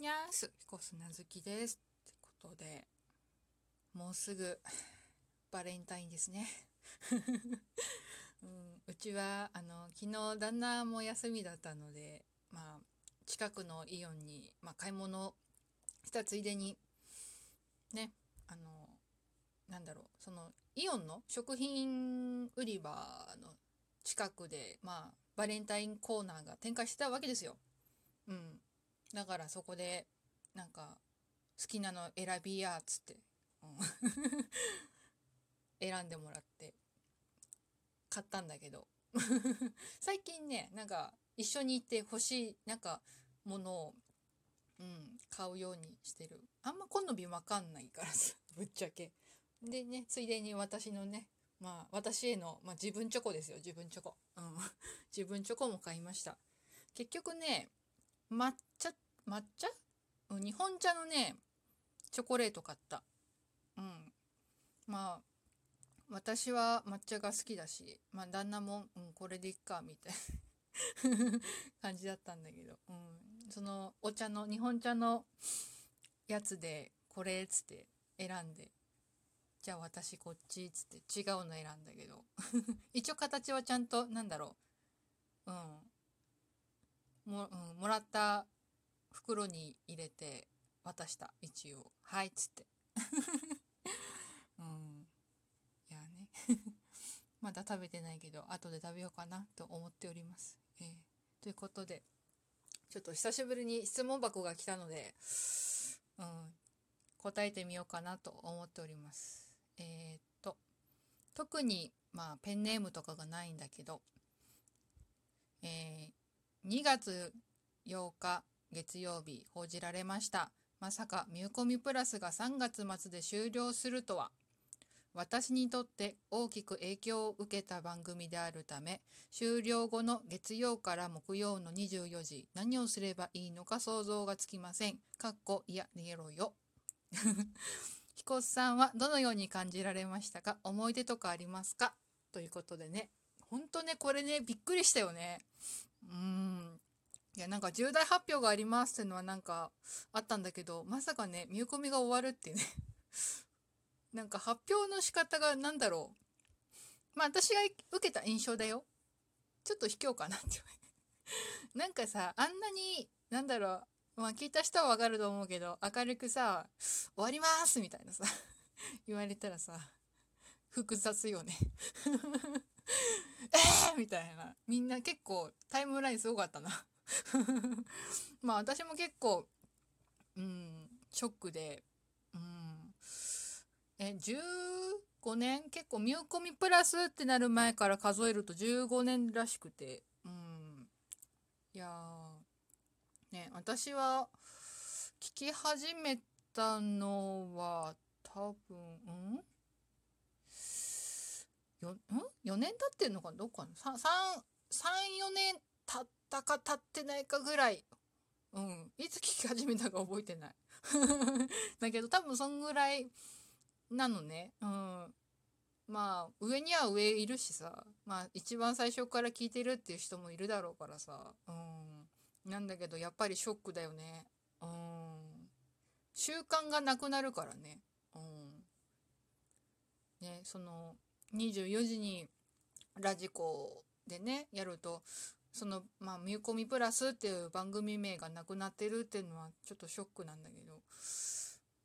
にゃーす、彦砂好きです。ってことで、もうすぐ バレンタインですね。うん、うちは、あの、昨日旦那も休みだったので、まあ、近くのイオンに、まあ、買い物したついでに、ね、あの、なんだろう、その、イオンの食品売り場の近くで、まあ、バレンタインコーナーが展開してたわけですよ。うん。だからそこで、なんか、好きなの選びや、つって、うん 選んでもらって、買ったんだけど。最近ね、なんか、一緒に行って欲しい、なんか、ものを、うん、買うようにしてる。あんま好みわかんないからさ、ぶっちゃけ。でね、ついでに私のね、まあ、私への、まあ、自分チョコですよ、自分チョコ。うん。自分チョコも買いました。結局ね、抹茶、抹茶？うん日本茶のね、チョコレート買った。うん。まあ、私は抹茶が好きだし、まあ、旦那も、うん、これでいっか、みたいな 感じだったんだけど、うん。その、お茶の、日本茶のやつで、これ、っつって選んで、じゃあ私こっち、っつって違うの選んだけど、一応形はちゃんと、なんだろう、うん。も,、うん、もらった袋に入れて渡した。一応。はいっつって。うん。いやね。まだ食べてないけど後で食べようかなと思っております、えーということでちょっと久しぶりに質問箱が来たので、うん、答えてみようかなと思っております。えーっと特にまあペンネームとかがないんだけどえー2月8日月曜日報じられました。まさかミューコミプラスが3月末で終了するとは。私にとって大きく影響を受けた番組であるため、終了後の月曜から木曜の24時、何をすればいいのか想像がつきません。かっこ、いや、逃げろよ。彦さんはどのように感じられましたか？思い出とかありますか？ということでね。ほんとね、これね、びっくりしたよね。うーん。いや、なんか重大発表がありますっていうのはなんかあったんだけど、まさかね、見込みが終わるってね。なんか発表の仕方がなんだろう。まあ私が受けた印象だよ。ちょっと卑怯かなって。なんかさ、あんなに、なんだろう。まあ聞いた人はわかると思うけど、明るくさ、終わりますみたいなさ、言われたらさ、複雑よね。えーみたいな。みんな結構タイムラインすごかったな。まあ私も結構、うん、ショックで、うん、え、15年？結構ミューコミプラスってなる前から数えると15年らしくて、うん。いや、ね、私は聞き始めたのは多分、ん？よ、ん ?4 年経ってんのかどうかな ?3、3、3、4年経ったか経ってないかぐらい。うん。いつ聞き始めたか覚えてない。だけど多分そんぐらいなのね。うん。まあ、上には上いるしさ。まあ、一番最初から聞いてるっていう人もいるだろうからさ。うん。なんだけど、やっぱりショックだよね。うん。習慣がなくなるからね。うん。ね、その、24時にラジコでね、やると、その、まあ、ミューコミプラスっていう番組名がなくなってるっていうのはちょっとショックなんだけど、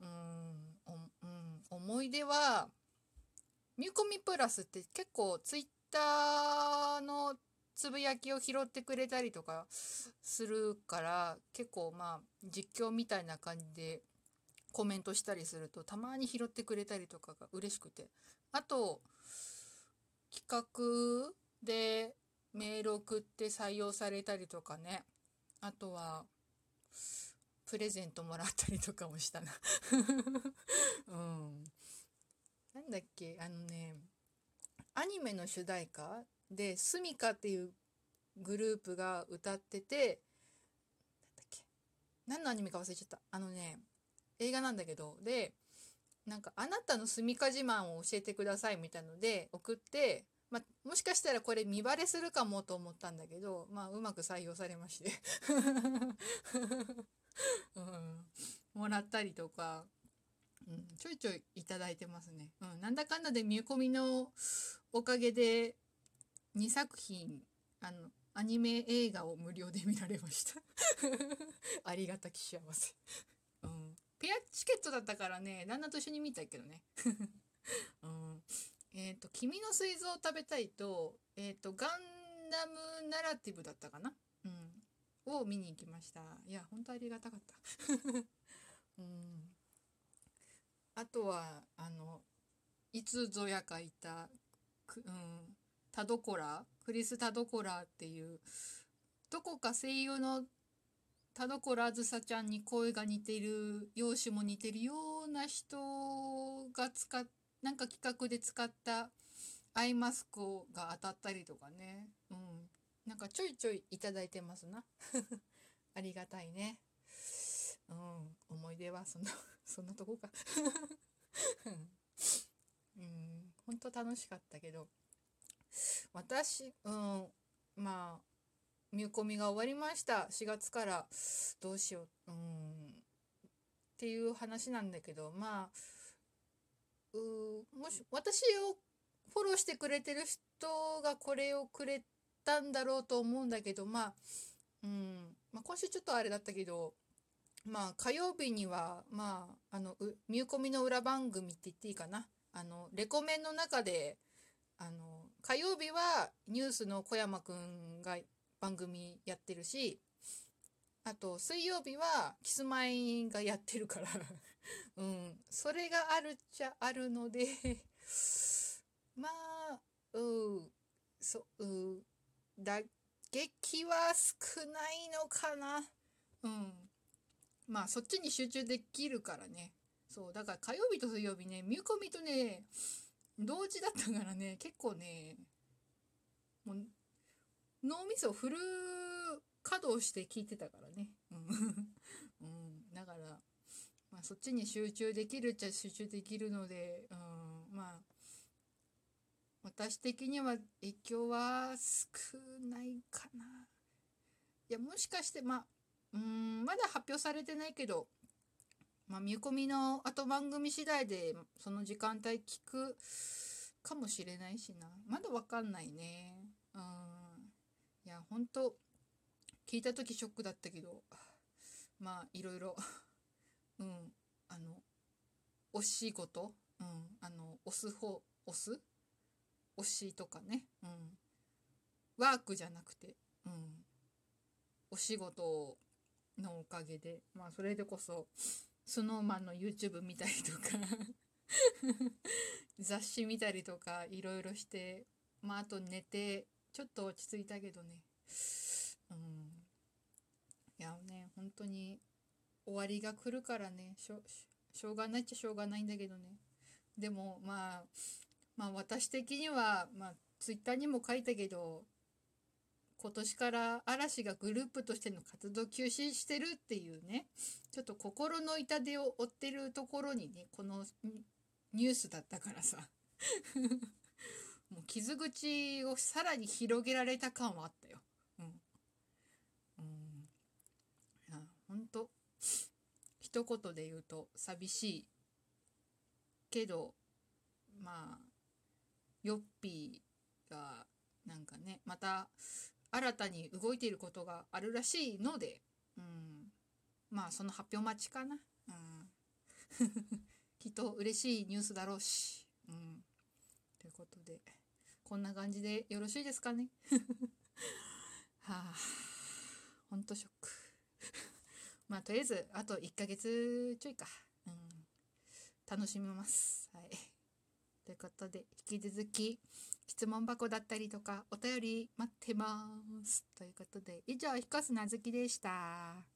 うん、うん、思い出は、ミューコミプラスって結構ツイッターのつぶやきを拾ってくれたりとかするから、結構まあ、実況みたいな感じでコメントしたりすると、たまに拾ってくれたりとかが嬉しくて。あと、企画でメール送って採用されたりとかね。あとは、プレゼントもらったりとかもしたな。うん。なんだっけ、あのね、アニメの主題歌で、スミカっていうグループが歌ってて、なんだっけ、何のアニメか忘れちゃった。あのね、映画なんだけど、で、なんか、あなたの住みか自慢を教えてくださいみたいので送って、まあ、もしかしたらこれ見バレするかもと思ったんだけど、まあ、うまく採用されまして。うん。もらったりとか、うん、ちょいちょいいただいてますね。うん、なんだかんだで見込みのおかげで2作品、あの、アニメ映画を無料で見られました ありがたき幸せうん。ペアチケットだったからね、旦那と一緒に見たけどね。っ、と、君の水蔵を食べたいと、えっ、と、ガンダムナラティブだったかな？うん。を見に行きました。いや、本当ありがたかった。うん。あとは、あの、いつぞやかいた、うん、田所クリス・田所っていうどこか声優の田所あずさちゃんに声が似てる容姿も似てるような人が使っなんか企画で使ったアイマスクが当たったりとかね。うん。なんかちょいちょいいただいてますな。ありがたいね。うん。思い出はそんな そんなとこか。うん。本当楽しかったけど。私、うん、まあ、見込みが終わりました。4月からどうしよう、うん、っていう話なんだけど、まあ、もし、私をフォローしてくれてる人がこれをくれたんだろうと思うんだけど、まあ、うん、まあ、今週ちょっとあれだったけど、まあ、火曜日には、まあ、あの、見込みの裏番組って言っていいかな。あの、レコメンの中で、あの、火曜日はニュースの小山くんが番組やってるし、あと水曜日はキスマイがやってるから うん、それがあるっちゃあるので まあ、う、そ、う、打撃は少ないのかな。うん。まあそっちに集中できるからね。そう、だから火曜日と水曜日ね、見込みとね、同時だったからね、結構ね、もう、脳みそフル稼働して聞いてたからね。うん。だから、まあそっちに集中できるっちゃ集中できるので、うん、まあ、私的には影響は少ないかな。いや、もしかして、まあ、うん、まだ発表されてないけど、まあ、見込みの後番組次第でその時間帯聞くかもしれないしな。まだわかんないね。うん。いや、ほんと、聞いた時ショックだったけど、まあ、いろいろ。うん、あの、惜しいこと、うん、あの、押す方、押す？推しとかね、うん。ワークじゃなくて、うん。お仕事のおかげで、まあ、それでこそ、スノーマンの YouTube 見たりとか 雑誌見たりとかいろいろして。まああと寝てちょっと落ち着いたけどね。うん。いやね本当に終わりが来るからね。しょしょうがないっちゃしょうがないんだけどね。でもまあまあ私的にはまあツイッターにも書いたけど今年から嵐がグループとしての活動休止してるっていうねちょっと心の痛手を負ってるところにねこのニュースだったからさ。もう傷口をさらに広げられた感はあったよ。うん。うん。いや、ほんと、一言で言うと寂しいけど、まあ、ヨッピーがなんかね、また新たに動いていることがあるらしいので、うん、まあその発表待ちかな。うん、きっと嬉しいニュースだろうし。うん、ということで、こんな感じでよろしいですかね。はあ、ほんとショック。まあとりあえず、あと1ヶ月ちょいか。うん、楽しみます。はい。ということで、引き続き、質問箱だったりとか、お便り待ってます。ということで、以上、引越なずきでした。